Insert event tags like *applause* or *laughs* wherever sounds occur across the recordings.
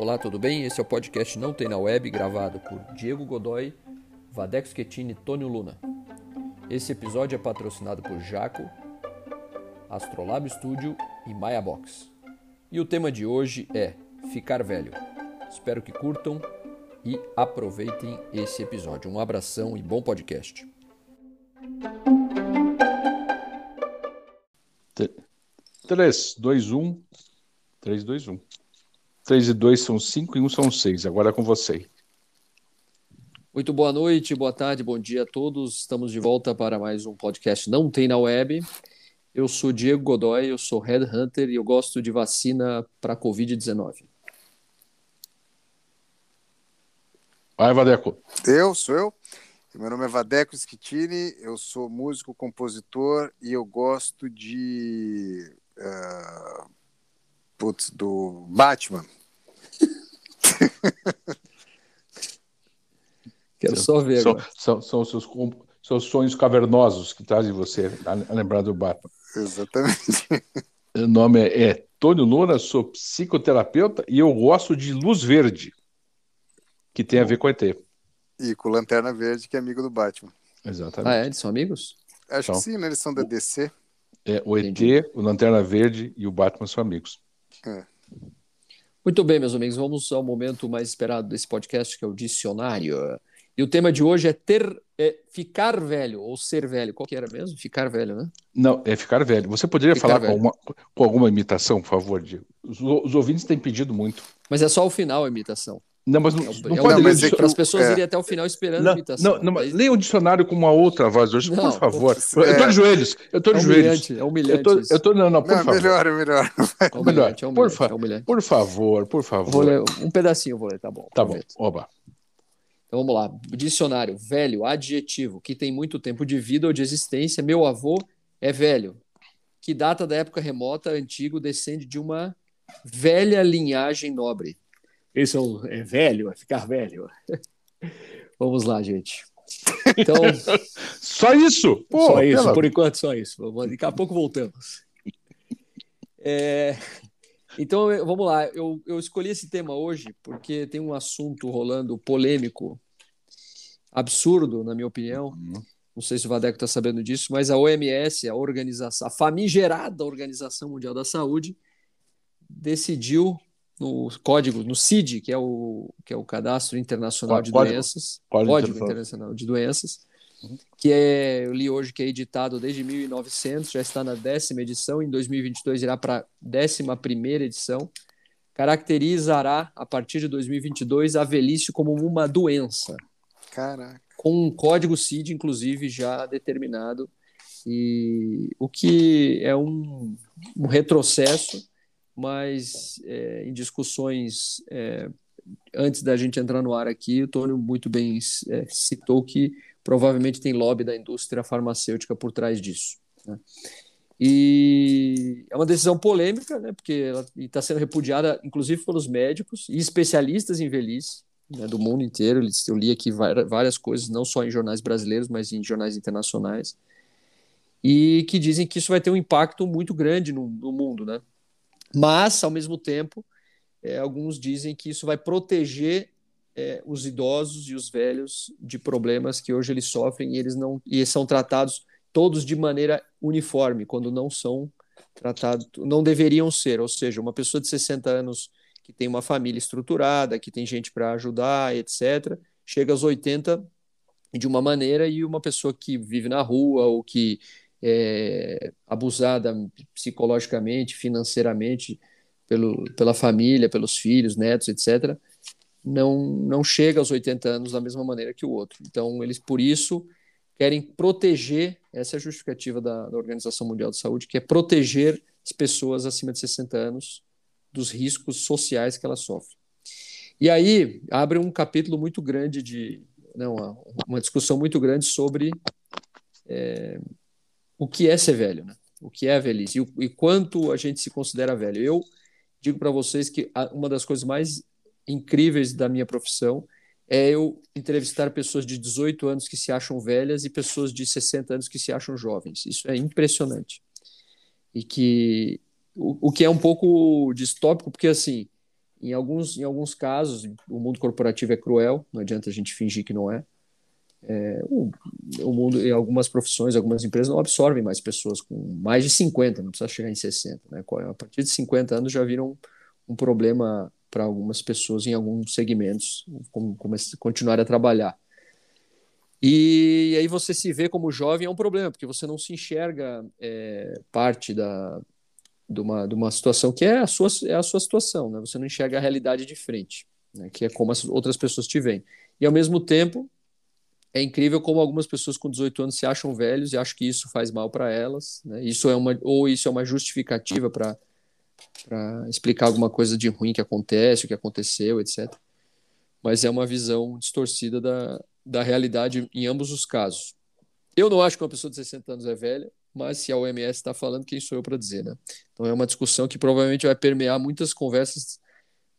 Olá, tudo bem? Esse é o podcast Não Tem na Web, gravado por Diego Godoy, Vadeco Schettini e Tônio Luna. Esse episódio é patrocinado por Jaco, Astrolab Studio e Maya Box. E o tema de hoje é Ficar Velho. Espero que curtam e aproveitem esse episódio. Um abração e bom podcast. 3, 2, 1. 3, 2, 1. 3 e 2 são 5 e 1 são 6. Agora é com você. Muito boa noite, boa tarde, bom dia a todos. Estamos de volta para mais um podcast Não Tem na Web. Eu sou Diego Godoy, eu sou Headhunter e eu gosto de vacina para Covid-19. Vai, Vadeco. Eu, sou eu. Meu nome é Vadeco Schettini, eu sou músico, compositor e eu gosto de. Uh, putz, do Batman. Quero só ver. São, são, são seus, seus sonhos cavernosos que trazem você a, lembrar do Batman. Exatamente. Meu nome é, é Tônio Luna, sou psicoterapeuta e eu gosto de luz verde, que tem a ver com ET. E com Lanterna Verde, que é amigo do Batman. Exatamente. Ah, é? Eles são amigos? Acho então, que sim, né? Eles são da DC. É, o Entendi. ET, o Lanterna Verde e o Batman são amigos. É. Muito bem, meus amigos, vamos ao momento mais esperado desse podcast, que é o dicionário. E o tema de hoje é ter, é ficar velho ou ser velho. Qual que era mesmo? Ficar velho, né? Não, é ficar velho. Você poderia ficar falar com alguma, com alguma, imitação, por favor, Diego? Os, os, ouvintes têm pedido muito. Mas é só o final a imitação. Não, mas não, não, não pode ler. É para as pessoas é. irem até o final esperando não, a imitação. Não, não, mas leia o dicionário com uma outra voz hoje, por favor. É, eu estou de joelhos. Eu estou de é joelhos. É humilhante. Eu tô, eu tô, não, não, por não, favor. Melhor, é melhor. É humilhante, é humilhante, por, fa é humilhante. por favor, por favor. Vou ler um pedacinho, vou ler, tá bom. Tá prometo. bom. Oba. Então vamos lá. Dicionário: velho, adjetivo, que tem muito tempo de vida ou de existência. Meu avô é velho. Que data da época remota, antigo, descende de uma velha linhagem nobre. Esse é, um, é velho, é ficar velho. *laughs* Vamos lá, gente. Então, *laughs* só isso? Pô, só isso, pela... por enquanto só isso. Daqui a pouco voltamos. É, então, vamos lá. Eu, eu escolhi esse tema hoje porque tem um assunto rolando polêmico, absurdo, na minha opinião. Uhum. Não sei se o Vadeco está sabendo disso, mas a OMS, a organização, a famigerada Organização Mundial da Saúde, decidiu no código, no CID, que é o, que é o Cadastro Internacional de código, Doenças, Código, código Internacional de Doenças, uhum. que é, eu li hoje que é editado desde 1900, já está na décima edição, em 2022 irá para a décima primeira edição, caracterizará, a partir de 2022, a velhice como uma doença. Caraca. Com um código CID, inclusive, já determinado, e o que é um, um retrocesso mas é, em discussões é, antes da gente entrar no ar aqui, o Tônio muito bem é, citou que provavelmente tem lobby da indústria farmacêutica por trás disso. Né? E é uma decisão polêmica, né, porque ela está sendo repudiada, inclusive pelos médicos e especialistas em velhice né, do mundo inteiro. Eu li aqui várias coisas, não só em jornais brasileiros, mas em jornais internacionais, e que dizem que isso vai ter um impacto muito grande no, no mundo, né? Mas, ao mesmo tempo, é, alguns dizem que isso vai proteger é, os idosos e os velhos de problemas que hoje eles sofrem e eles não e são tratados todos de maneira uniforme, quando não são tratados, não deveriam ser. Ou seja, uma pessoa de 60 anos que tem uma família estruturada, que tem gente para ajudar, etc., chega aos 80 de uma maneira e uma pessoa que vive na rua ou que é, abusada psicologicamente, financeiramente pelo, pela família, pelos filhos, netos, etc., não, não chega aos 80 anos da mesma maneira que o outro. Então, eles, por isso, querem proteger essa é a justificativa da, da Organização Mundial de Saúde, que é proteger as pessoas acima de 60 anos dos riscos sociais que elas sofrem. E aí abre um capítulo muito grande de não, uma, uma discussão muito grande sobre é, o que é ser velho, né? o que é a velhice e, o, e quanto a gente se considera velho. Eu digo para vocês que uma das coisas mais incríveis da minha profissão é eu entrevistar pessoas de 18 anos que se acham velhas e pessoas de 60 anos que se acham jovens. Isso é impressionante. E que o, o que é um pouco distópico, porque assim, Em alguns, em alguns casos, o mundo corporativo é cruel, não adianta a gente fingir que não é. É o, o, mundo, em algumas profissões, algumas empresas não absorvem mais pessoas com mais de 50, não precisa chegar em 60. Né? A partir de 50 anos já viram um, um problema para algumas pessoas em alguns segmentos como, como continuar a trabalhar. E, e, aí você se vê como jovem é um problema, porque você não se enxerga é, parte da, de uma, de uma situação que é a sua, é a sua situação, né? Você não enxerga a realidade de frente, né? que é como as outras pessoas te veem. E ao mesmo tempo, é incrível como algumas pessoas com 18 anos se acham velhos e acham que isso faz mal para elas, né? Isso é uma ou isso é uma justificativa para para explicar alguma coisa de ruim que acontece, o que aconteceu, etc. Mas é uma visão distorcida da, da realidade em ambos os casos. Eu não acho que uma pessoa de 60 anos é velha, mas se a OMS está falando, quem sou eu para dizer, né? Então é uma discussão que provavelmente vai permear muitas conversas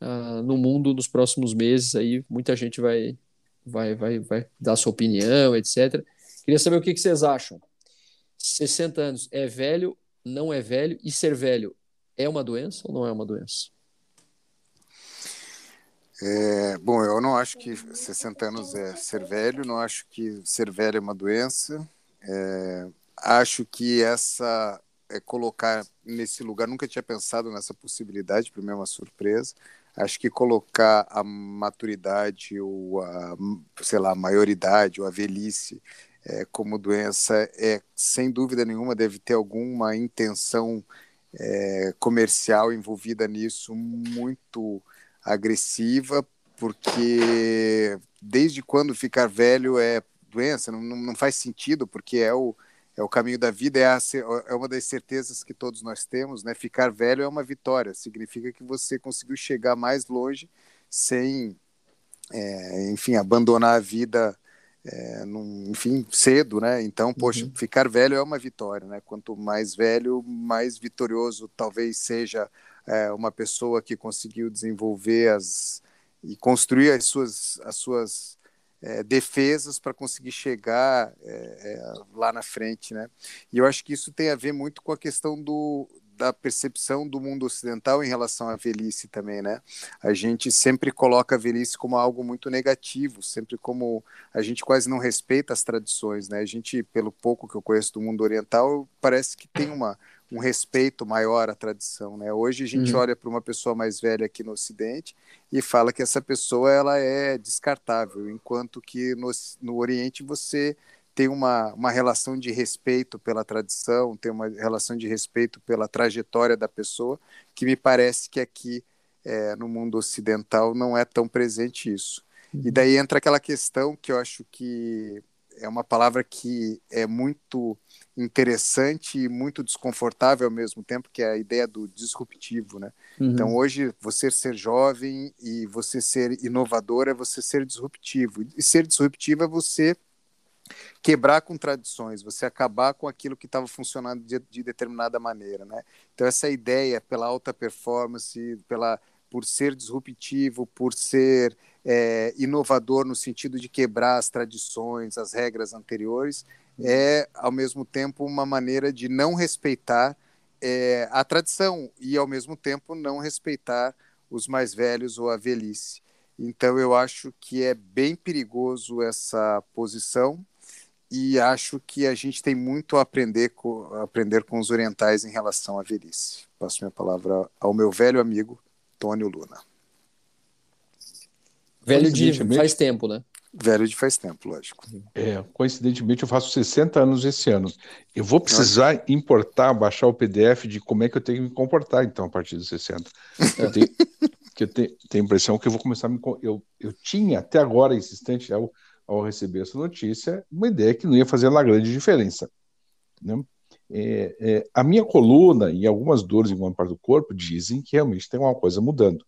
uh, no mundo nos próximos meses. Aí muita gente vai, vai, vai, vai dar sua opinião, etc. Queria saber o que, que vocês acham. 60 anos é velho, não é velho? E ser velho é uma doença ou não é uma doença? É, bom, eu não acho que 60 anos é ser velho, não acho que ser velho é uma doença. É, acho que essa é colocar nesse lugar, nunca tinha pensado nessa possibilidade, para mim é uma surpresa. Acho que colocar a maturidade ou a, sei lá, a maioridade ou a velhice é, como doença é, sem dúvida nenhuma, deve ter alguma intenção é, comercial envolvida nisso muito agressiva, porque desde quando ficar velho é doença, não, não faz sentido, porque é o, é o caminho da vida, é, a, é uma das certezas que todos nós temos, né? Ficar velho é uma vitória, significa que você conseguiu chegar mais longe sem, é, enfim, abandonar a vida, é, num, enfim, cedo, né? Então, poxa, uhum. ficar velho é uma vitória, né? Quanto mais velho, mais vitorioso talvez seja é, uma pessoa que conseguiu desenvolver as e construir as suas, as suas é, defesas para conseguir chegar é, é, lá na frente, né? E eu acho que isso tem a ver muito com a questão do, da percepção do mundo ocidental em relação à velhice também, né? A gente sempre coloca a velhice como algo muito negativo, sempre como a gente quase não respeita as tradições, né? A gente, pelo pouco que eu conheço do mundo oriental, parece que tem uma um respeito maior à tradição, né? Hoje a gente uhum. olha para uma pessoa mais velha aqui no Ocidente e fala que essa pessoa ela é descartável, enquanto que no, no Oriente você tem uma, uma relação de respeito pela tradição, tem uma relação de respeito pela trajetória da pessoa, que me parece que aqui é, no mundo ocidental não é tão presente isso. Uhum. E daí entra aquela questão que eu acho que é uma palavra que é muito interessante e muito desconfortável ao mesmo tempo, que é a ideia do disruptivo, né? Uhum. Então hoje você ser jovem e você ser inovador é você ser disruptivo. E ser disruptivo é você quebrar com tradições, você acabar com aquilo que estava funcionando de, de, determinada maneira, né? Então essa ideia pela alta performance, pela por ser disruptivo, por ser é, inovador no sentido de quebrar as tradições, as regras anteriores, é ao mesmo tempo uma maneira de não respeitar é, a tradição e ao mesmo tempo não respeitar os mais velhos ou a velhice. Então eu acho que é bem perigoso essa posição e acho que a gente tem muito a aprender com, a aprender com os orientais em relação à velhice. Passo minha palavra ao meu velho amigo Tônio Luna. Velho de faz tempo, né? Velho de faz tempo, lógico. É, coincidentemente, eu faço 60 anos esse ano. Eu vou precisar importar, baixar o PDF de como é que eu tenho que me comportar, então, a partir dos 60. Eu tenho, *laughs* que eu tenho, tenho a impressão que eu vou começar a me. Eu, eu tinha, até agora, esse instante, ao, ao receber essa notícia, uma ideia que não ia fazer uma grande diferença. Né? É, é, a minha coluna e algumas dores em alguma parte do corpo dizem que realmente tem uma coisa mudando.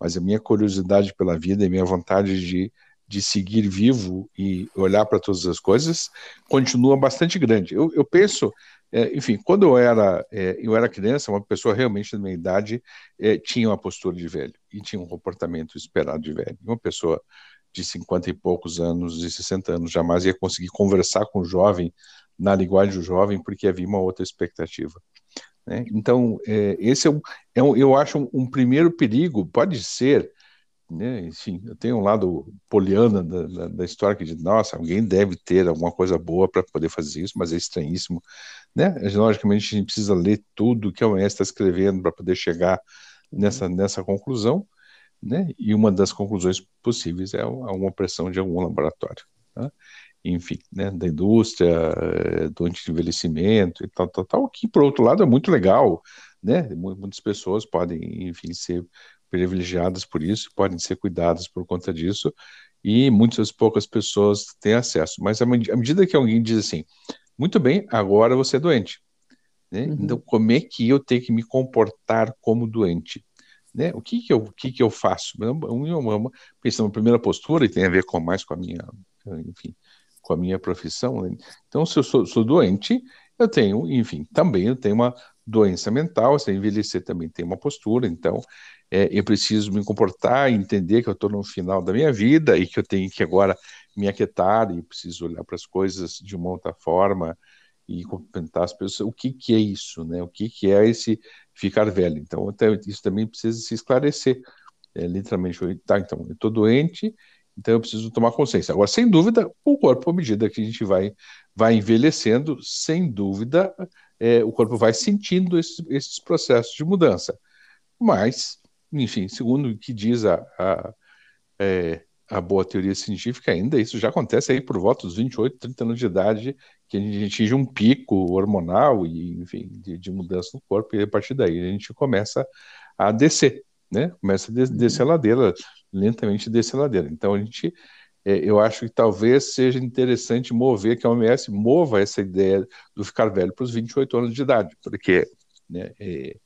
Mas a minha curiosidade pela vida e minha vontade de de seguir vivo e olhar para todas as coisas continua bastante grande. Eu, eu penso, é, enfim, quando eu era, é, eu era criança, uma pessoa realmente da minha idade é, tinha uma postura de velho e tinha um comportamento esperado de velho. Uma pessoa de 50 e poucos anos, de 60 anos, jamais ia conseguir conversar com o jovem na linguagem do jovem porque havia uma outra expectativa. Né? Então, é, esse é, um, é um, eu acho um, um, primeiro perigo, pode ser, né? enfim, eu tenho um lado poliana da, da, da, história que diz, nossa, alguém deve ter alguma coisa boa para poder fazer isso, mas é estranhíssimo. Né? Logicamente, a gente precisa ler tudo que a OMS está escrevendo para poder chegar nessa, nessa conclusão, né? e uma das conclusões possíveis é alguma pressão de algum laboratório. Tá? Enfim, né, da indústria, eh, do anti-envelhecimento e tal, tal, tal, que por outro lado é muito legal, né, muitas pessoas podem, enfim, ser privilegiadas por isso, podem ser cuidadas por conta disso, e muitas poucas pessoas têm acesso, mas à medida que alguém diz assim, muito bem, agora você é doente, né, uhum. então como é que eu tenho que me comportar como doente? Né? O que que eu, o que que eu faço? Pensando na primeira postura, e tem a ver com mais com a minha, enfim, com a minha profissão. Né? Então, se eu sou, sou, doente, eu tenho, enfim, também eu tenho uma doença mental, se eu envelhecer também tem uma postura, então é, eu preciso me comportar, entender que eu estou no final da minha vida e que eu tenho que agora me aquietar e preciso olhar para as coisas de uma outra forma e cumprimentar as pessoas. O que, que é isso, né? O que, que é esse ficar velho? Então, isso também precisa se esclarecer. É, literalmente, tá, então, eu estou doente, então eu preciso tomar consciência. Agora, sem dúvida, o corpo, à medida que a gente vai, vai envelhecendo, sem dúvida, é, o corpo vai sentindo esses, esses, processos de mudança. Mas, enfim, segundo o que diz a, a, é, a, boa teoria científica, ainda isso já acontece aí por volta dos 28, 30 anos de idade, que a gente atinge um pico hormonal e, enfim, de, de mudança no corpo, e a partir daí a gente começa a descer, né? Começa a descer a ladeira lentamente desce a ladeira. Então a gente, é, eu acho que talvez seja interessante mover, que a OMS mova essa ideia do ficar velho para os 28 anos de idade, porque né, é,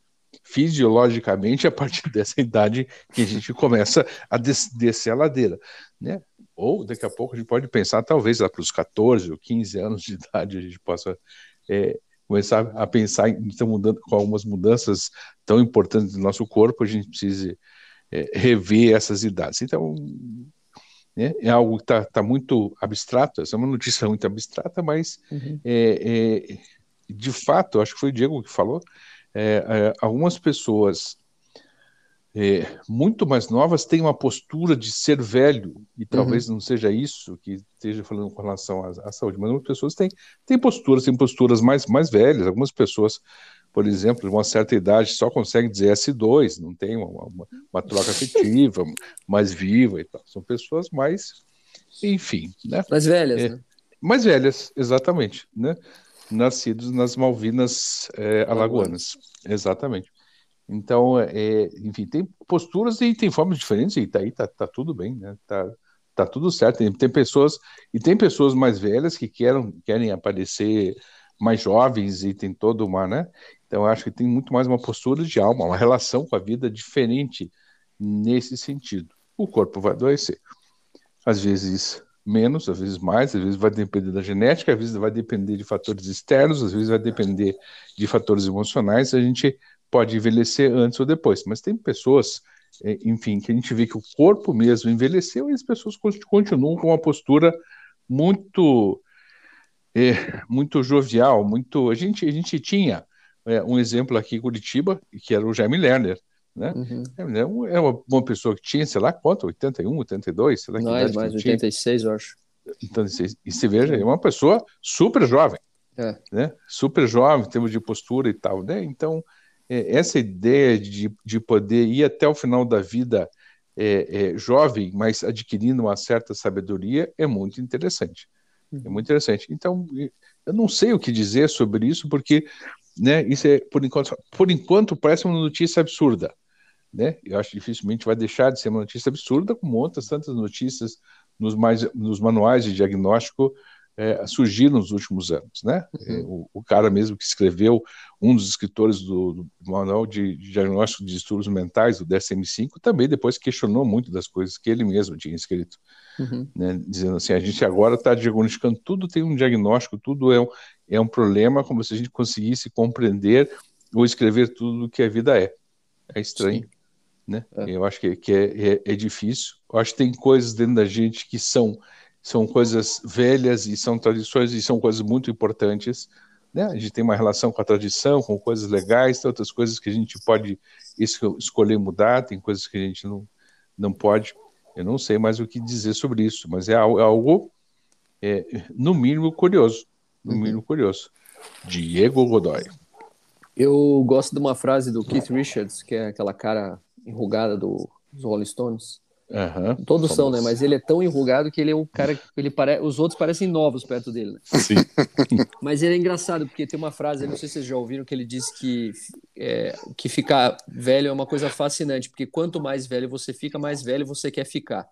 fisiologicamente a partir *laughs* dessa idade que a gente começa a des descer a ladeira, né? Ou daqui a pouco a gente pode pensar, talvez lá para os 14 ou 15 anos de *laughs* idade a gente possa é, começar a pensar em então, mudando, com algumas mudanças tão importantes do nosso corpo, a gente precise é, rever essas idades. Então, né, é algo que está tá muito abstrato, essa é uma notícia muito abstrata, mas uhum. é, é, de fato, acho que foi o Diego que falou, é, é, algumas pessoas é, muito mais novas têm uma postura de ser velho, e talvez uhum. não seja isso que esteja falando com relação à, à saúde, mas algumas pessoas têm, têm posturas, têm posturas mais, mais velhas, algumas pessoas por exemplo, de uma certa idade só consegue dizer S2, não tem uma, uma, uma *laughs* troca afetiva mais viva e tal. São pessoas mais, enfim, né? Mais velhas, é, né? Mais velhas, exatamente, né? Nascidos nas Malvinas é, alagoanas, exatamente. Então, é, enfim, tem posturas e tem formas diferentes e tá aí tá, tá tudo bem, né? Tá, tá tudo certo. Tem, tem pessoas e tem pessoas mais velhas que querem, querem aparecer mais jovens e tem toda uma, né? Então, acho que tem muito mais uma postura de alma, uma relação com a vida diferente nesse sentido. O corpo vai adoecer. Às vezes menos, às vezes mais, às vezes vai depender da genética, às vezes vai depender de fatores externos, às vezes vai depender de fatores emocionais. A gente pode envelhecer antes ou depois, mas tem pessoas, é, enfim, que a gente vê que o corpo mesmo envelheceu e as pessoas continuam com uma postura muito é, muito jovial, muito. A gente, a gente tinha é, um exemplo aqui em Curitiba, que era o Jaime Lerner, né? Uhum. É, uma, uma, pessoa que tinha, sei lá quanto, 81, 82, sei lá mais, que mais, 86, eu acho. Então, e se veja, é uma pessoa super jovem, é. né? Super jovem, em termos de postura e tal, né? Então, é, essa ideia de, de poder ir até o final da vida é, é, jovem, mas adquirindo uma certa sabedoria, é muito interessante. É muito interessante. Então, eu não sei o que dizer sobre isso, porque né? Isso é, por enquanto, por enquanto parece uma notícia absurda, né? Eu acho que dificilmente vai deixar de ser uma notícia absurda, como outras tantas notícias nos, mais, nos manuais de diagnóstico é, surgiram nos últimos anos, né? Uhum. É, o, o, cara mesmo que escreveu, um dos escritores do, do manual de, de, diagnóstico de distúrbios mentais, do DSM-5, também depois questionou muito das coisas que ele mesmo tinha escrito, uhum. né? Dizendo assim, a gente agora está diagnosticando, tudo tem um diagnóstico, tudo é um, é um problema, como se a gente conseguisse compreender ou escrever tudo o que a vida é. É estranho. Sim. Né? É. Eu acho que, que é, é, é, difícil. Eu acho que tem coisas dentro da gente que são são coisas velhas e são tradições e são coisas muito importantes, né? A gente tem uma relação com a tradição, com coisas legais, tem outras coisas que a gente pode escolher mudar, tem coisas que a gente não, não pode. Eu não sei mais o que dizer sobre isso, mas é algo, é, no mínimo, curioso. No uhum. mínimo, curioso. Diego Godoy. Eu gosto de uma frase do Keith Richards, que é aquela cara enrugada do, dos Rolling Stones, Uhum, Todos são, né? Mas ele é tão enrugado que ele é o cara que ele pare... os outros parecem novos perto dele. Né? Sim. *laughs* Mas ele é engraçado porque tem uma frase, não sei se vocês já ouviram, que ele diz que é, que ficar velho é uma coisa fascinante, porque quanto mais velho você fica, mais velho você quer ficar.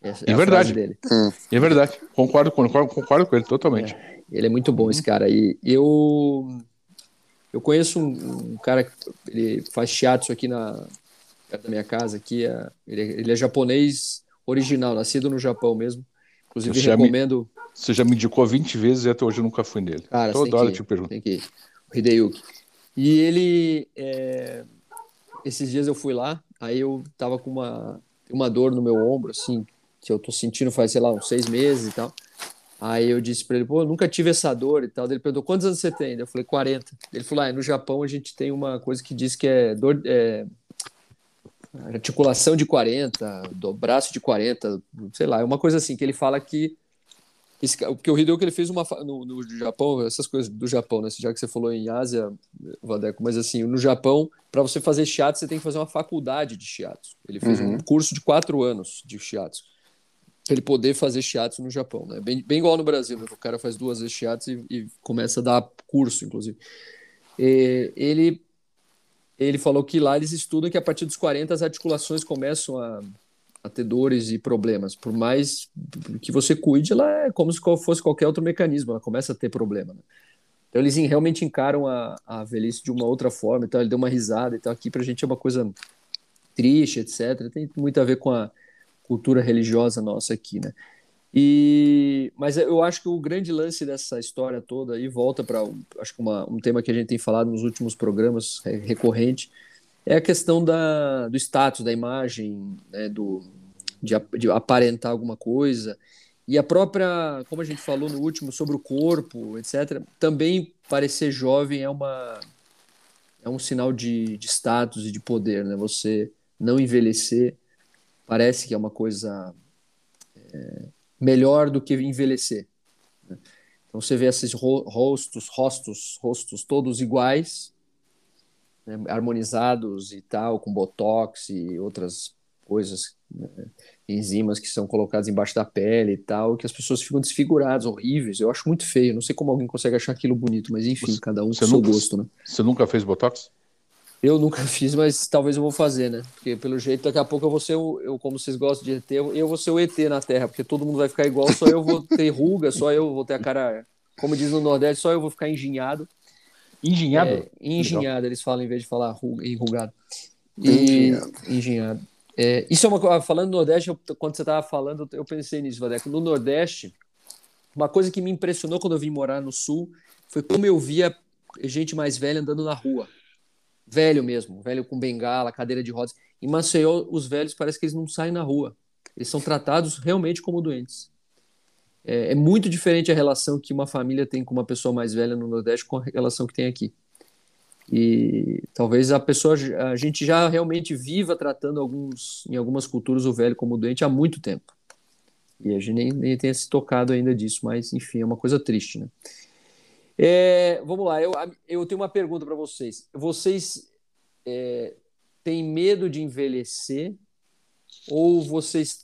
Essa é, é verdade. Dele. É verdade. Concordo, concordo, concordo com ele totalmente. É, ele é muito bom esse cara. E eu eu conheço um, um cara que faz shiatsu aqui na perto da minha casa aqui. É, ele, ele, é japonês original, nascido no Japão mesmo. Inclusive, você recomendo. Me, você já me indicou 20 vezes e até hoje eu nunca fui nele. Cara, Toda hora eu te pergunto. Tem que ir. O Hideyuki. E ele. É... Esses dias eu fui lá, aí eu tava com uma, uma dor no meu ombro, assim, que eu tô sentindo faz, sei lá, uns seis meses e tal. Aí eu disse para ele, pô, eu nunca tive essa dor e tal. Ele perguntou, quantos anos você tem? Eu falei, 40. Ele falou, ah, no Japão a gente tem uma coisa que diz que é dor, é, articulação de 40, do braço de 40, sei lá, é uma coisa assim, que ele fala que esse, porque o Hideo que ele fez uma no, no, Japão, essas coisas do Japão, né? Já que você falou em Ásia, Vadeco, mas assim, no Japão, para você fazer shiatsu, você tem que fazer uma faculdade de shiatsu. Ele fez uhum. um curso de quatro anos de shiatsu. Pra ele poder fazer shiatsu no Japão, né? Bem, bem igual no Brasil, né? o cara faz duas vezes shiatsu e, e começa a dar curso, inclusive. E, ele ele falou que lá eles estudam que a partir dos 40 as articulações começam a, a ter dores e problemas. Por mais que você cuide, ela é como se fosse qualquer outro mecanismo, ela começa a ter problema. Né? Então eles realmente encaram a, a velhice de uma outra forma. Então ele deu uma risada. Então aqui pra gente é uma coisa triste, etc. Tem muito a ver com a cultura religiosa nossa aqui, né? E, mas eu acho que o grande lance dessa história toda aí volta para acho que uma, um tema que a gente tem falado nos últimos programas recorrente é a questão da, do status, da imagem, né, do, de, de, aparentar alguma coisa e a própria, como a gente falou no último sobre o corpo, etc. Também parecer jovem é uma é um sinal de, de status e de poder, né? Você não envelhecer parece que é uma coisa é, melhor do que envelhecer. Né? Então você vê esses rostos, rostos, rostos todos iguais, né, harmonizados e tal, com botox e outras coisas, né, enzimas que são colocadas embaixo da pele e tal, que as pessoas ficam desfiguradas, horríveis. Eu acho muito feio. Não sei como alguém consegue achar aquilo bonito, mas enfim, você, cada um com seu gosto, né? Você nunca fez botox? Eu nunca *laughs* fiz, mas talvez eu vou fazer, né? Porque pelo jeito daqui a pouco eu vou ser o, eu, como vocês gostam de ET, eu vou ser o ET na Terra, porque todo mundo vai ficar igual, só eu vou ter ruga, só eu vou ter a cara, como diz no Nordeste, só eu vou ficar enginhado. Enginhado? É, enginhado, eles falam em vez de falar ruga, enrugado. E, enginhado. enginhado. É, isso é uma coisa, falando no Nordeste, eu, quando você estava falando, eu pensei nisso, Vadeco. No Nordeste, uma coisa que me impressionou quando eu vim morar no Sul foi como eu via gente mais velha andando na rua velho mesmo, velho com bengala, cadeira de rodas. Em Maceió, os velhos parece que eles não saem na rua. Eles são tratados realmente como doentes. É, é, muito diferente a relação que uma família tem com uma pessoa mais velha no Nordeste com a relação que tem aqui. E talvez a pessoa, a gente já realmente viva tratando alguns, em algumas culturas o velho como doente há muito tempo. E a gente nem, nem tenha se tocado ainda disso, mas enfim, é uma coisa triste, né? É, vamos lá, eu, eu tenho uma pergunta para vocês. Vocês é, têm medo de envelhecer ou vocês,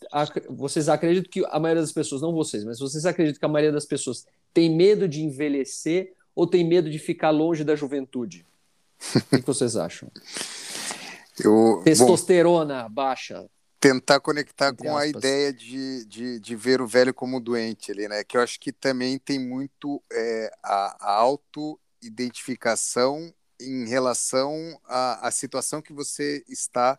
vocês acreditam que a maioria das pessoas, não vocês, mas vocês acreditam que a maioria das pessoas tem medo de envelhecer ou tem medo de ficar longe da juventude? O que vocês acham? *laughs* Eu, Testosterona bom, baixa tentar conectar com a ideia de, de, de, ver o velho como doente ali, né? Que eu acho que também tem muito é, a, a auto-identificação em relação à, à situação que você está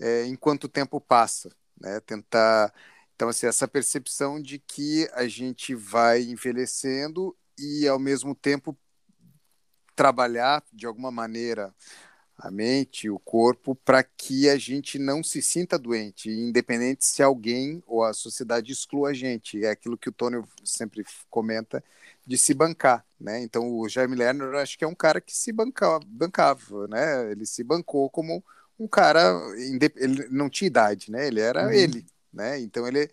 é, enquanto o tempo passa, né? Tentar então assim, essa percepção de que a gente vai envelhecendo e ao mesmo tempo trabalhar de alguma maneira a mente, o corpo, para que a gente não se sinta doente, independente se alguém ou a sociedade exclua a gente. É aquilo que o Tony sempre comenta de se bancar. né? Então o Jaime Lerner acho que é um cara que se bancava, bancava né? Ele se bancou como um cara, ele não tinha idade, né? Ele era uhum. ele, né? Então ele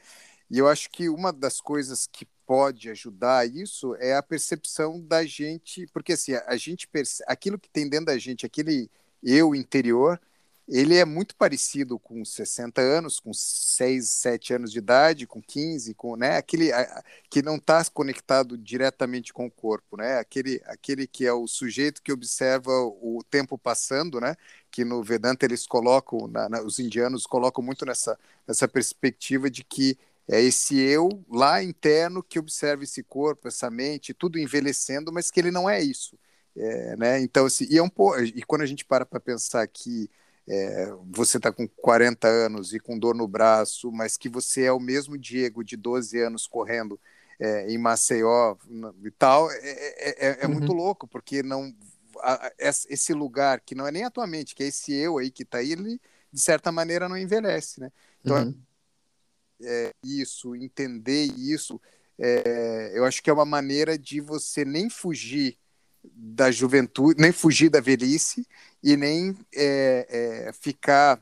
e eu acho que uma das coisas que pode ajudar isso é a percepção da gente, porque assim, a gente perce... aquilo que tem dentro da gente, aquele eu interior, ele é muito parecido com 60 anos, com 6, 7 anos de idade, com 15, com, né, aquele a, que não está conectado diretamente com o corpo, né, aquele, aquele que é o sujeito que observa o tempo passando, né, que no Vedanta eles colocam, na, na, os indianos colocam muito nessa, nessa perspectiva de que é esse eu lá interno que observa esse corpo, essa mente, tudo envelhecendo, mas que ele não é isso. É, né? Então, assim, e, é um, e quando a gente para para pensar que é, você está com 40 anos e com dor no braço, mas que você é o mesmo Diego de 12 anos correndo é, em Maceió e tal, é, é, é, é uhum. muito louco, porque não a, esse lugar que não é nem atualmente, que é esse eu aí que está aí, ele de certa maneira não envelhece, né? Então, uhum. É, isso, entender isso, eu acho que é uma maneira de você nem fugir da juventude, nem fugir da velhice e nem é, é, ficar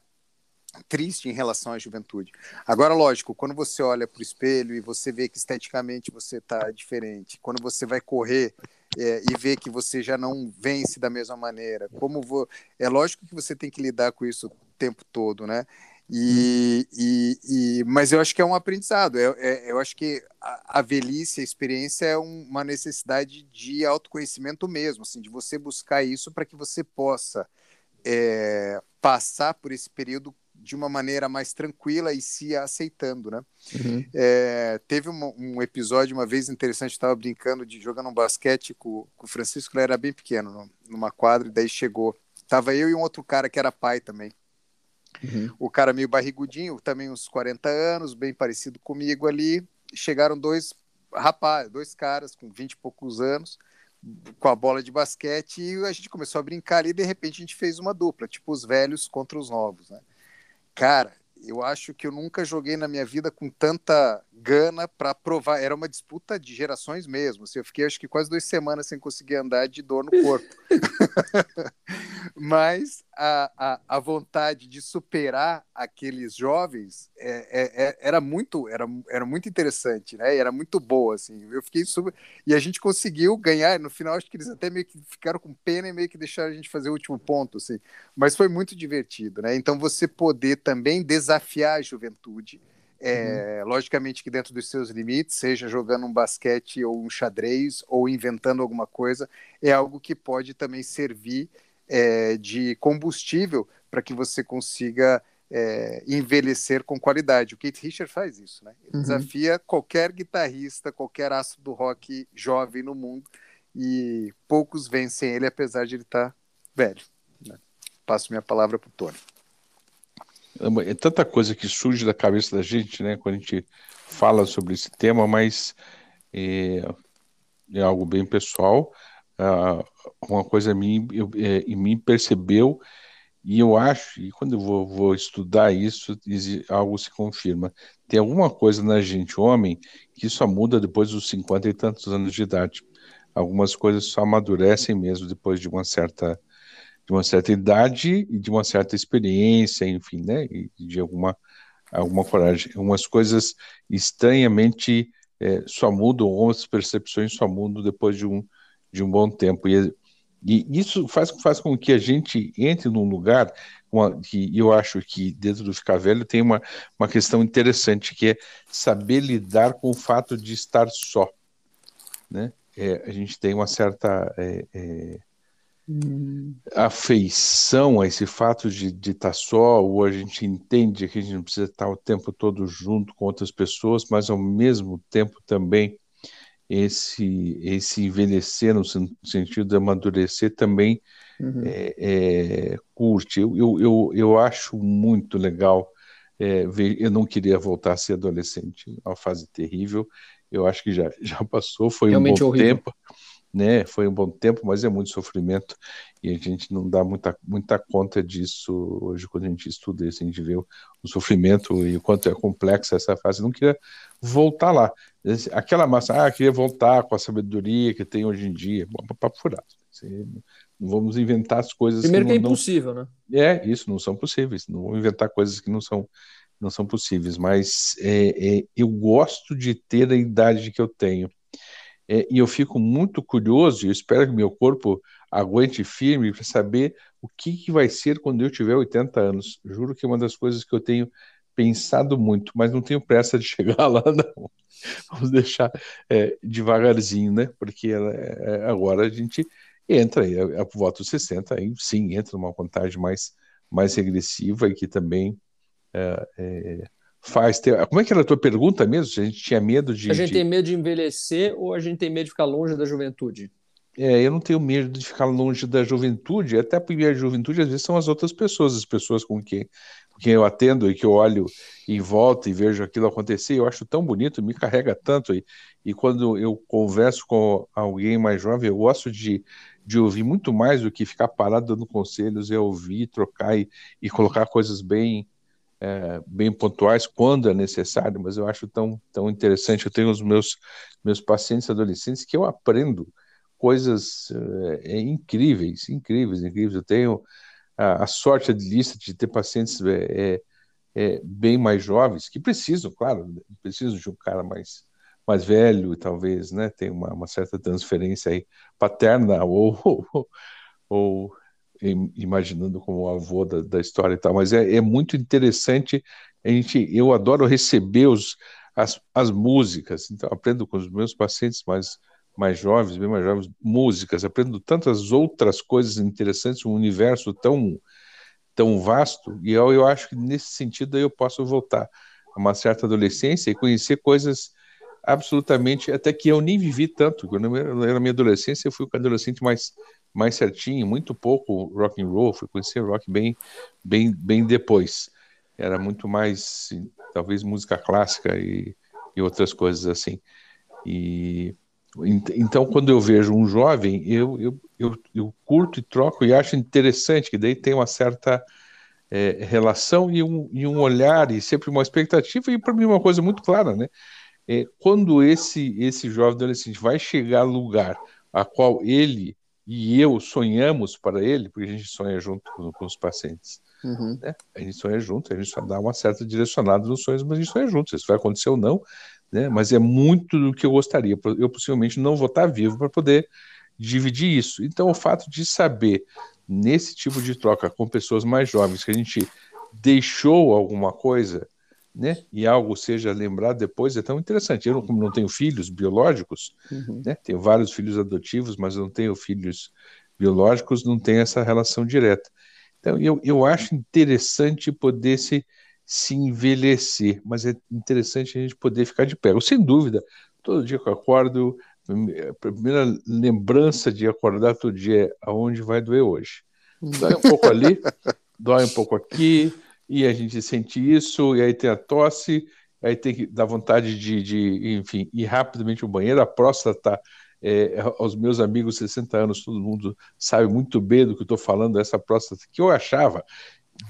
triste em relação à juventude. Agora, lógico, quando você olha para o espelho e você vê que esteticamente você está diferente, quando você vai correr é, e vê que você já não vence da mesma maneira, como vou, é lógico que você tem que lidar com isso o tempo todo, né? E, e, e, mas eu acho que é um aprendizado. Eu, é, é, eu acho que a, a, velhice, a experiência é uma necessidade de autoconhecimento mesmo, assim, de você buscar isso para que você possa é, passar por esse período de uma maneira mais tranquila e se aceitando, né? Uhum. É, teve um, um, episódio uma vez interessante, estava brincando de jogando um basquete com, com, o Francisco, ele era bem pequeno, numa quadra, e daí chegou, tava eu e um outro cara que era pai também. Uhum. O cara meio barrigudinho, também uns 40 anos, bem parecido comigo ali. Chegaram dois rapazes, dois caras com 20 e poucos anos, com a bola de basquete, e a gente começou a brincar ali, e de repente a gente fez uma dupla, tipo os velhos contra os novos, né? Cara, eu acho que eu nunca joguei na minha vida com tanta gana para provar. Era uma disputa de gerações mesmo. Assim, eu fiquei acho que quase duas semanas sem conseguir andar de dor no corpo. *laughs* *laughs* Mas a, a, a, vontade de superar aqueles jovens é, é, é, era muito era, era muito interessante, né? Era muito boa, assim. Eu fiquei super... E a gente conseguiu ganhar. No final, acho que eles até meio que ficaram com pena e meio que deixaram a gente fazer o último ponto, assim. Mas foi muito divertido, né? Então, você poder também desafiar a juventude é, uhum. Logicamente que dentro dos seus limites, seja jogando um basquete ou um xadrez ou inventando alguma coisa, é algo que pode também servir é, de combustível para que você consiga é, envelhecer com qualidade. O Kate Richard faz isso, né? Ele uhum. desafia qualquer guitarrista, qualquer astro do rock jovem no mundo e poucos vencem ele, apesar de ele estar tá velho. Né? Passo minha palavra para o Tony. É tanta coisa que surge da cabeça da gente, né, quando a gente fala sobre esse tema, mas é, é algo bem pessoal. Uh, uma coisa em mim, eu, é, mim percebeu, e eu acho, e quando eu vou, vou estudar isso, algo se confirma. Tem alguma coisa na gente, homem, que só muda depois dos 50 e tantos anos de idade. Algumas coisas só amadurecem mesmo depois de uma certa de uma certa idade e de uma certa experiência, enfim, né, e de alguma alguma coragem. Umas coisas estranhamente é, só mudam, algumas percepções só mudam depois de um de um bom tempo. E, e isso faz, faz com que a gente entre num lugar uma, que eu acho que dentro do ficar velho tem uma, uma questão interessante que é saber lidar com o fato de estar só, né? É, a gente tem uma certa é, é, afeição a esse fato de, de estar só, ou a gente entende que a gente não precisa estar o tempo todo junto com outras pessoas, mas ao mesmo tempo também esse, esse envelhecer no sentido de amadurecer também uhum. é, é, curte. Eu, eu, eu, eu, acho muito legal é, ver, eu não queria voltar a ser adolescente, uma fase terrível, eu acho que já, já passou, foi Realmente um bom horrível. tempo né? Foi um bom tempo, mas é muito sofrimento e a gente não dá muita, muita conta disso hoje quando a gente estuda isso, a gente vê o, o sofrimento e o quanto é complexa essa fase. Eu não queria voltar lá, Aquela massa, ah, queria voltar com a sabedoria que tem hoje em dia. Bom, papo furado. Não vamos inventar as coisas. Primeiro que, que é impossível, não... né? É, isso, não são possíveis. Não vamos inventar coisas que não são, não são possíveis. Mas é, é, eu gosto de ter a idade que eu tenho. É, e eu fico muito curioso, e espero que meu corpo aguente firme para saber o que, que vai ser quando eu tiver 80 anos. Juro que é uma das coisas que eu tenho pensado muito, mas não tenho pressa de *laughs* chegar lá, não. Vamos deixar é, devagarzinho, né? Porque é, agora a gente entra, aí, a, a voto 60, aí sim, entra numa contagem mais, mais regressiva e que também é, é, faz. Ter... Como é que era a tua pergunta mesmo? Se a gente tinha medo de. A gente de... tem medo de envelhecer ou a gente tem medo de ficar longe da juventude? É, eu não tenho medo de ficar longe da juventude, até porque a juventude às vezes são as outras pessoas, as pessoas com quem, com quem eu atendo e que eu olho em volta e vejo aquilo acontecer, eu acho tão bonito, me carrega tanto. E, e quando eu converso com alguém mais jovem, eu gosto de, de ouvir muito mais do que ficar parado dando conselhos, é ouvir, trocar e, e colocar coisas bem, é, bem pontuais quando é necessário, mas eu acho tão, tão interessante. Eu tenho os meus, meus pacientes adolescentes que eu aprendo coisas é, incríveis, incríveis, incríveis. Eu tenho a, a sorte de lista de ter pacientes é, é, bem mais jovens que precisam, claro, precisam de um cara mais mais velho, talvez, né, tem uma, uma certa transferência aí paterna *laughs* ou, ou, ou imaginando como avô da, da, história e tal, mas é, é, muito interessante. A gente, eu adoro receber os, as, as músicas, então aprendo com os meus pacientes mais mais jovens, bem mais jovens, músicas, aprendo tantas outras coisas interessantes, um universo tão tão vasto, e eu, eu acho que nesse sentido eu posso voltar a uma certa adolescência e conhecer coisas absolutamente, até que eu nem vivi tanto, quando eu era minha adolescência, eu fui o adolescente mais mais certinho, muito pouco rock and roll, fui conhecer rock bem bem bem depois. Era muito mais talvez música clássica e, e outras coisas assim. E então, quando eu vejo um jovem, eu, eu, eu, eu curto e troco e acho interessante, que daí tem uma certa é, relação e um, e um olhar e sempre uma expectativa, e para mim uma coisa muito clara, né? É, quando esse, esse jovem adolescente vai chegar ao lugar a qual ele e eu sonhamos para ele, porque a gente sonha junto com, com os pacientes, uhum. né? A gente sonha junto, a gente só dá uma certa direcionada nos sonhos, mas a gente sonha junto. Se isso vai acontecer ou não, né? mas é muito do que eu gostaria. Eu possivelmente não vou estar vivo para poder dividir isso. Então, o fato de saber, nesse tipo de troca com pessoas mais jovens, que a gente deixou alguma coisa, né, e algo seja lembrado depois, é tão interessante. Eu, como não tenho filhos biológicos, uhum. né, tenho vários filhos adotivos, mas não tenho filhos biológicos, não tenho essa relação direta. Então, eu, eu acho interessante poder se se envelhecer, mas é interessante a gente poder ficar de pé. Eu, sem dúvida, todo dia que eu acordo, a primeira lembrança de acordar todo dia é aonde vai doer hoje. Dói um pouco ali, *laughs* dói um pouco aqui, e a gente sente isso, e aí tem a tosse, aí tem que dar vontade de, de enfim, ir rapidamente ao banheiro, a próstata é, aos meus amigos 60 anos, todo mundo sabe muito bem do que eu estou falando, essa próstata que eu achava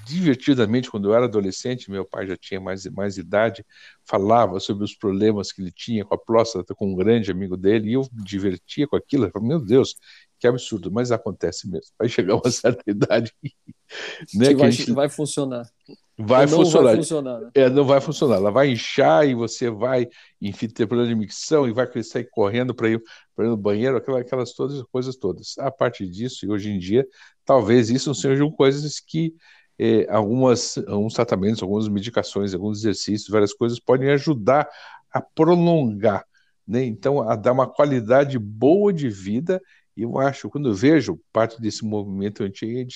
divertidamente quando eu era adolescente, meu pai já tinha mais, mais idade, falava sobre os problemas que ele tinha com a próstata, com um grande amigo dele, e eu me divertia com aquilo, eu falava, meu Deus, que absurdo, mas acontece mesmo. Vai chegar uma certa *laughs* idade né, que, vai, gente... vai funcionar. Vai não funcionar. Vai funcionar né? é, não vai funcionar. Ela vai inchar e você vai, enfim, ter problema de micção e vai sair correndo para ir, ir no banheiro, aquelas, aquelas todas, coisas todas. A partir disso, e hoje em dia, talvez isso sejam coisas que é, algumas, alguns tratamentos, algumas medicações, alguns exercícios, várias coisas podem ajudar a prolongar, né? Então, a dar uma qualidade boa de vida. E eu acho, quando eu vejo parte desse movimento antigo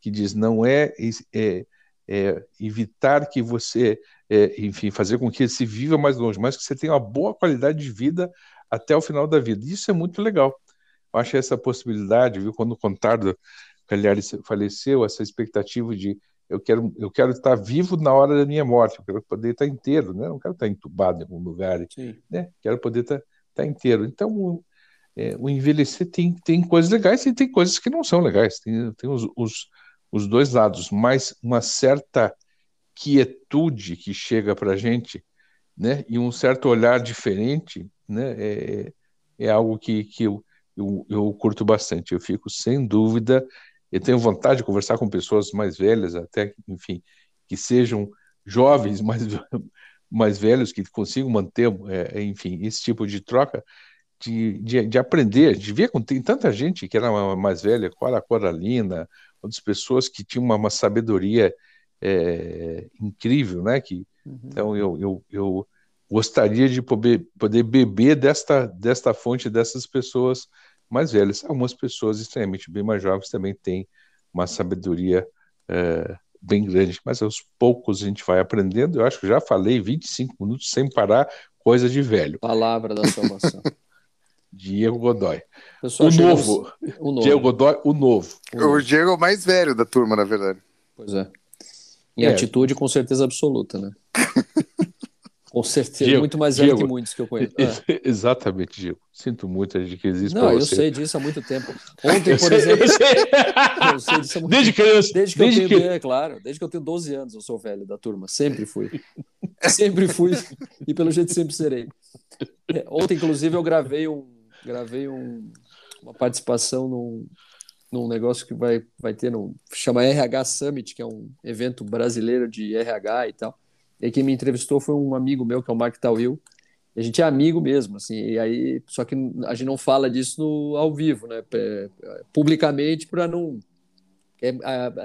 que diz não é, é, é evitar que você, é, enfim, fazer com que se viva mais longe, mas que você tenha uma boa qualidade de vida até o final da vida. Isso é muito legal. Eu acho essa possibilidade, viu? Quando o Contardo Cagliari faleceu, essa expectativa de eu quero, eu quero estar vivo na hora da minha morte, eu quero poder estar inteiro, né? não quero estar entubado em algum lugar, Sim. né? quero poder estar, estar inteiro. Então, o, é, o, envelhecer tem, tem coisas legais e tem coisas que não são legais, tem, tem os, os, os dois lados, mas uma certa quietude que chega para a gente né? E um certo olhar diferente, né? É, é algo que, que eu, eu, eu curto bastante. Eu fico sem dúvida. Eu tenho vontade de conversar com pessoas mais velhas, até, enfim, que sejam jovens, *laughs* mais, mais velhos, que consigam manter, é, enfim, esse tipo de troca, de, de, de aprender, de ver com tem tanta gente que era mais velha, Cora Coralina, outras pessoas que tinham uma, uma sabedoria é, incrível, né? Que, uhum. Então eu, eu, eu gostaria de poder, poder beber desta, desta fonte dessas pessoas mais velhas. Algumas pessoas extremamente bem mais jovens também têm uma sabedoria é, bem grande, mas aos poucos a gente vai aprendendo. Eu acho que já falei 25 minutos sem parar, coisa de velho. Palavra da salvação. *laughs* Diego Godoy. O novo. o novo. Diego Godoy, o novo. O, o Diego é o mais velho da turma, na verdade. Pois é. Em é. atitude, com certeza absoluta, né? *laughs* Com certeza, Diego, muito mais velho Diego, que muitos que eu conheço. É. *laughs* Exatamente, Diego. Sinto muito de que existe Não, eu sei disso há muito tempo. *laughs* Ontem, por exemplo. *laughs* eu sei disso há muito desde tempo. criança. Desde que desde eu tenho, que... é claro, desde que eu tenho 12 anos, eu sou velho da turma. Sempre fui. sempre fui. E pelo jeito sempre serei. É, ontem, inclusive, eu gravei um. Gravei um, uma participação num, num negócio que vai, vai ter no. chama RH Summit, que é um evento brasileiro de RH e tal. E quem me entrevistou foi um amigo meu, que é o Mark Tawil. A gente é amigo mesmo, assim, e aí, só que a gente não fala disso no, ao vivo, né, publicamente, para não. É,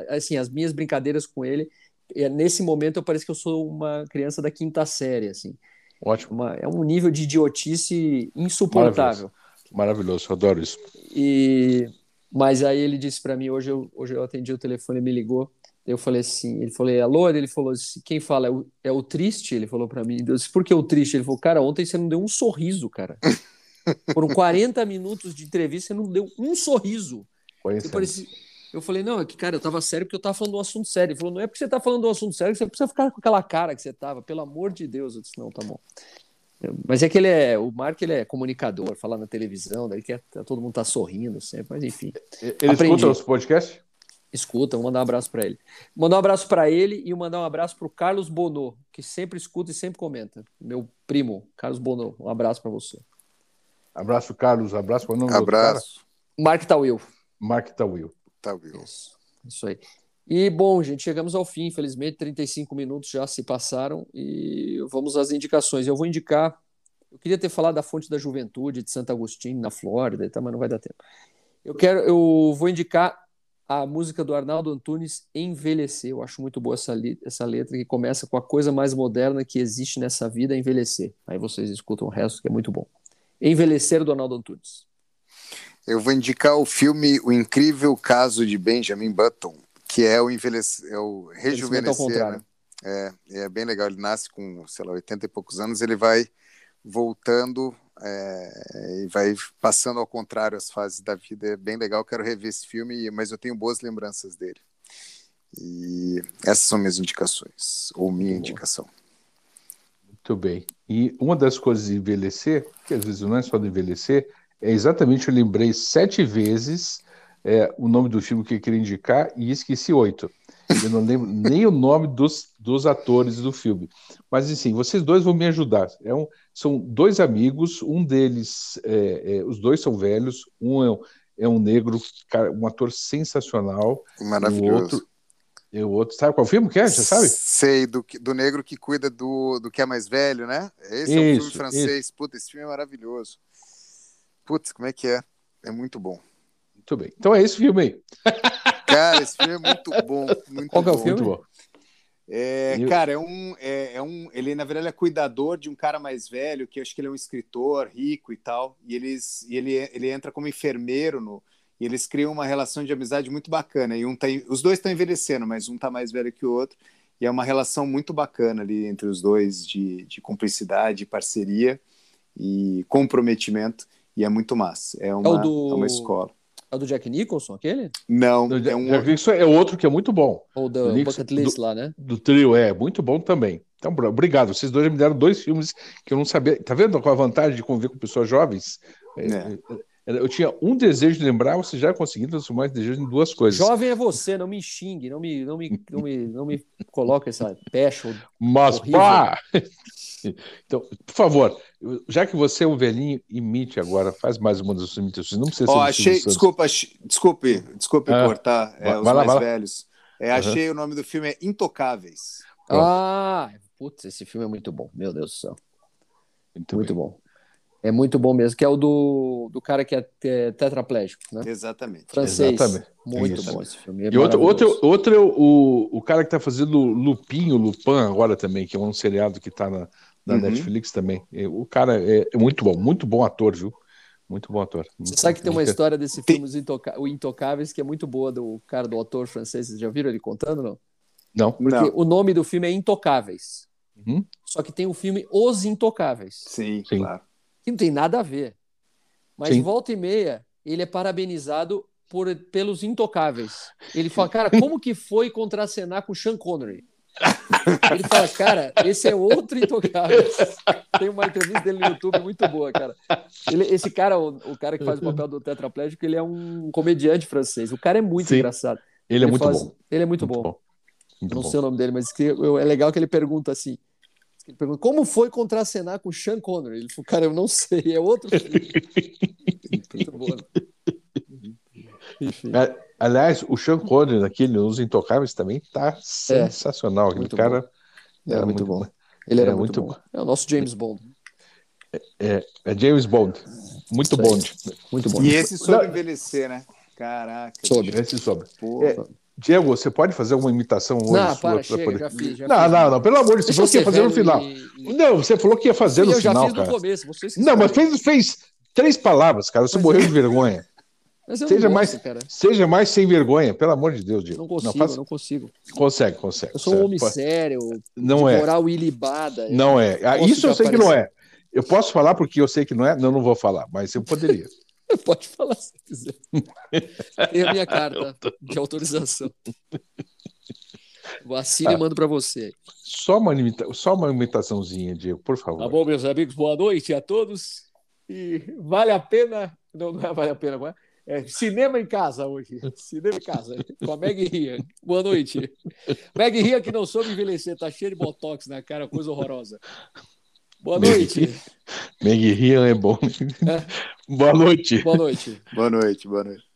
assim, as minhas brincadeiras com ele, é, nesse momento eu parece que eu sou uma criança da quinta série, assim. Ótimo. Uma, é um nível de idiotice insuportável. Maravilhoso, Maravilhoso eu adoro isso. E, mas aí ele disse para mim, hoje eu, hoje eu atendi o telefone, ele me ligou, eu falei assim, ele falou, alô? Ele falou assim, quem fala é o, é o triste? Ele falou para mim. Eu disse, por que o triste? Ele falou, cara, ontem você não deu um sorriso, cara. Foram 40 *laughs* minutos de entrevista, você não deu um sorriso. Parecia... Eu falei, não, é que, cara, eu tava sério porque eu tava falando de um assunto sério. Ele falou, não é porque você tá falando de um assunto sério que você precisa ficar com aquela cara que você tava, pelo amor de Deus. Eu disse, não, tá bom. Mas é que ele é, o Mark ele é comunicador, falar na televisão, daí que é, todo mundo tá sorrindo sempre, mas enfim. Ele aprendi. escuta os podcasts? Escuta, vou mandar um abraço para ele. Mandar um abraço para ele e mandar um abraço para o Carlos Bonô, que sempre escuta e sempre comenta. Meu primo, Carlos Bonô, um abraço para você. Abraço, Carlos. Abraço para o nome Abraço. Mark Tawil. Mark Tawil. Tawil. Isso, isso aí. E bom, gente, chegamos ao fim, infelizmente, 35 minutos já se passaram e vamos às indicações. Eu vou indicar, eu queria ter falado da Fonte da Juventude de Santo Agostinho, na Flórida, mas não vai dar tempo. Eu quero, eu vou indicar a música do Arnaldo Antunes Envelhecer. Eu acho muito boa essa, essa letra que começa com a coisa mais moderna que existe nessa vida, envelhecer. Aí vocês escutam o resto, que é muito bom. Envelhecer do Arnaldo Antunes. Eu vou indicar o filme O Incrível Caso de Benjamin Button, que é o envelhecer, é o rejuvenescer, né? É, é bem legal. Ele nasce com, sei lá, 80 e poucos anos, ele vai voltando é, e vai passando ao contrário as fases da vida. É bem legal, quero rever esse filme, mas eu tenho boas lembranças dele. E essas são minhas indicações, ou minha Muito indicação. Muito bem. E uma das coisas de envelhecer, que às vezes não é só de envelhecer, é exatamente eu lembrei sete vezes é, o nome do filme que eu queria indicar e esqueci oito. Eu não lembro nem o nome dos, dos atores do filme. Mas, assim, vocês dois vão me ajudar. É um, são dois amigos, um deles, é, é, os dois são velhos, um é, é um negro, cara, um ator sensacional. Maravilhoso. O outro, e o outro, sabe qual filme que é? Você sabe? Sei, do, do negro que cuida do, do que é mais velho, né? Esse isso, é um filme francês. Isso. Puta, esse filme é maravilhoso. Putz, como é que é? É muito bom. Muito bem. Então é esse filme aí. *laughs* Cara, esse filme é muito bom. Muito Qual bom. é o filme? É, cara, é um, é, é, um. Ele, na verdade, é cuidador de um cara mais velho, que acho que ele é um escritor rico e tal. E, eles, e ele, ele entra como enfermeiro no. E eles criam uma relação de amizade muito bacana. E um tá, os dois estão envelhecendo, mas um tá mais velho que o outro. E é uma relação muito bacana ali entre os dois, de, de cumplicidade, parceria e comprometimento. E é muito massa. É uma, é, do... é uma escola. É o do Jack Nicholson, aquele? Não, do, é um Jack Nicholson é outro que é muito bom. Ou do, do Bucket List do, lá, né? Do trio, é, muito bom também. Então, obrigado. Vocês dois me deram dois filmes que eu não sabia. Tá vendo com a vantagem de conviver com pessoas jovens? É. é. é eu tinha um desejo de lembrar, você já conseguiu transformar esse desejo em duas coisas. Jovem é você, não me xingue, não me, não me, não me, não me coloque essa pecha. *laughs* Mas, pá! Então, por favor, já que você é um velhinho, imite agora, faz mais uma das suas imitações. Não precisa ser. Ó, achei, desculpa, desculpe, desculpe Ah, cortar é, vai- os vai mais vai lá. velhos. É, achei o nome do filme é Intocáveis. Ah, putz, esse filme é muito bom, meu Deus do céu. Muito, Muito bom. É muito bom mesmo, que é o do, do cara que é te- tetraplégico, né? Exatamente. Francês. Exatamente. Muito Isso. bom esse filme. é E outro, outro, outro é o, o, o cara que está fazendo Lupinho, Lupin agora também, que é um seriado que está na, na Uhum. Netflix também. O cara é, muito bom, muito bom ator, viu? Muito bom ator. Você sabe que tem uma Muito- história desse Tem- filme, Intoca- O Intocáveis, que é muito boa, do cara, do autor francês. Vocês já viram ele contando, não? Não. Porque Não. o nome do filme é Intocáveis. Uhum. Só que tem o filme Os Intocáveis, Sim, Sim. claro. que não tem nada a ver. Mas Sim. volta e meia, ele é parabenizado por, pelos Intocáveis. Ele *laughs* fala, cara, como que foi contracenar com o Sean Connery? Ele fala, cara, esse é outro Intocáveis. Tem uma entrevista dele no YouTube muito boa, cara. Ele- esse cara, o, o cara que faz o papel do tetraplégico, ele é um comediante francês. O cara é muito Sim. engraçado. Ele é muito faz- bom. Ele é muito, bom. Muito Não bom. sei o nome dele, mas é legal que ele pergunta assim. Ele pergunta, como foi contracenar com o Sean Connery? Ele falou, cara, eu não sei, é outro filme. *laughs* Muito bom. né? Enfim, Aliás, o Sean Connery naquele Os Intocáveis também tá sensacional. Aquele muito cara era era muito, muito bom. Ele era É, muito, muito bom. É o nosso James Bond. é, é James Bond. Muito. Bond. Muito bom. E esse soube Não. envelhecer, né? Caraca. Soube. Esse sobre. Pô. É, Diego, você pode fazer uma imitação hoje Não, sua para, poder- já fiz. Já Não, fiz. não, não, pelo amor de Deus, você falou que ia fazer no final. e- e- Não, você falou que ia fazer E no eu já final, fiz no cara. começo. Vocês que Não, mas fez, fez três palavras, cara. Você Mas morreu é. de vergonha. Seja não mais- cara. Seja mais sem vergonha, pelo amor de Deus, Diego. Não consigo, faça- não consigo. Consegue, consegue. Eu sou um homem sério, Não de é. moral ilibada. Não é. Ah, Posso Isso eu sei que não é. Eu posso falar porque eu sei que não é? Não, não vou falar, mas eu poderia. *laughs* Pode falar se quiser. Tem a minha carta de autorização. Vou assino Ah. e mando para você. Só uma, imita... Só uma imitaçãozinha, Diego, por favor. Tá bom, meus amigos? Boa noite a todos. E vale a pena. Não, não é vale a pena, não é? É cinema em casa hoje. *laughs* Cinema em casa. Com a Meg Ria. Boa noite. Meg Ria que não soube envelhecer, tá cheio de botox na cara, coisa horrorosa. Boa noite. Meg Ryan é bom. Boa noite. Boa noite. Boa noite, boa noite.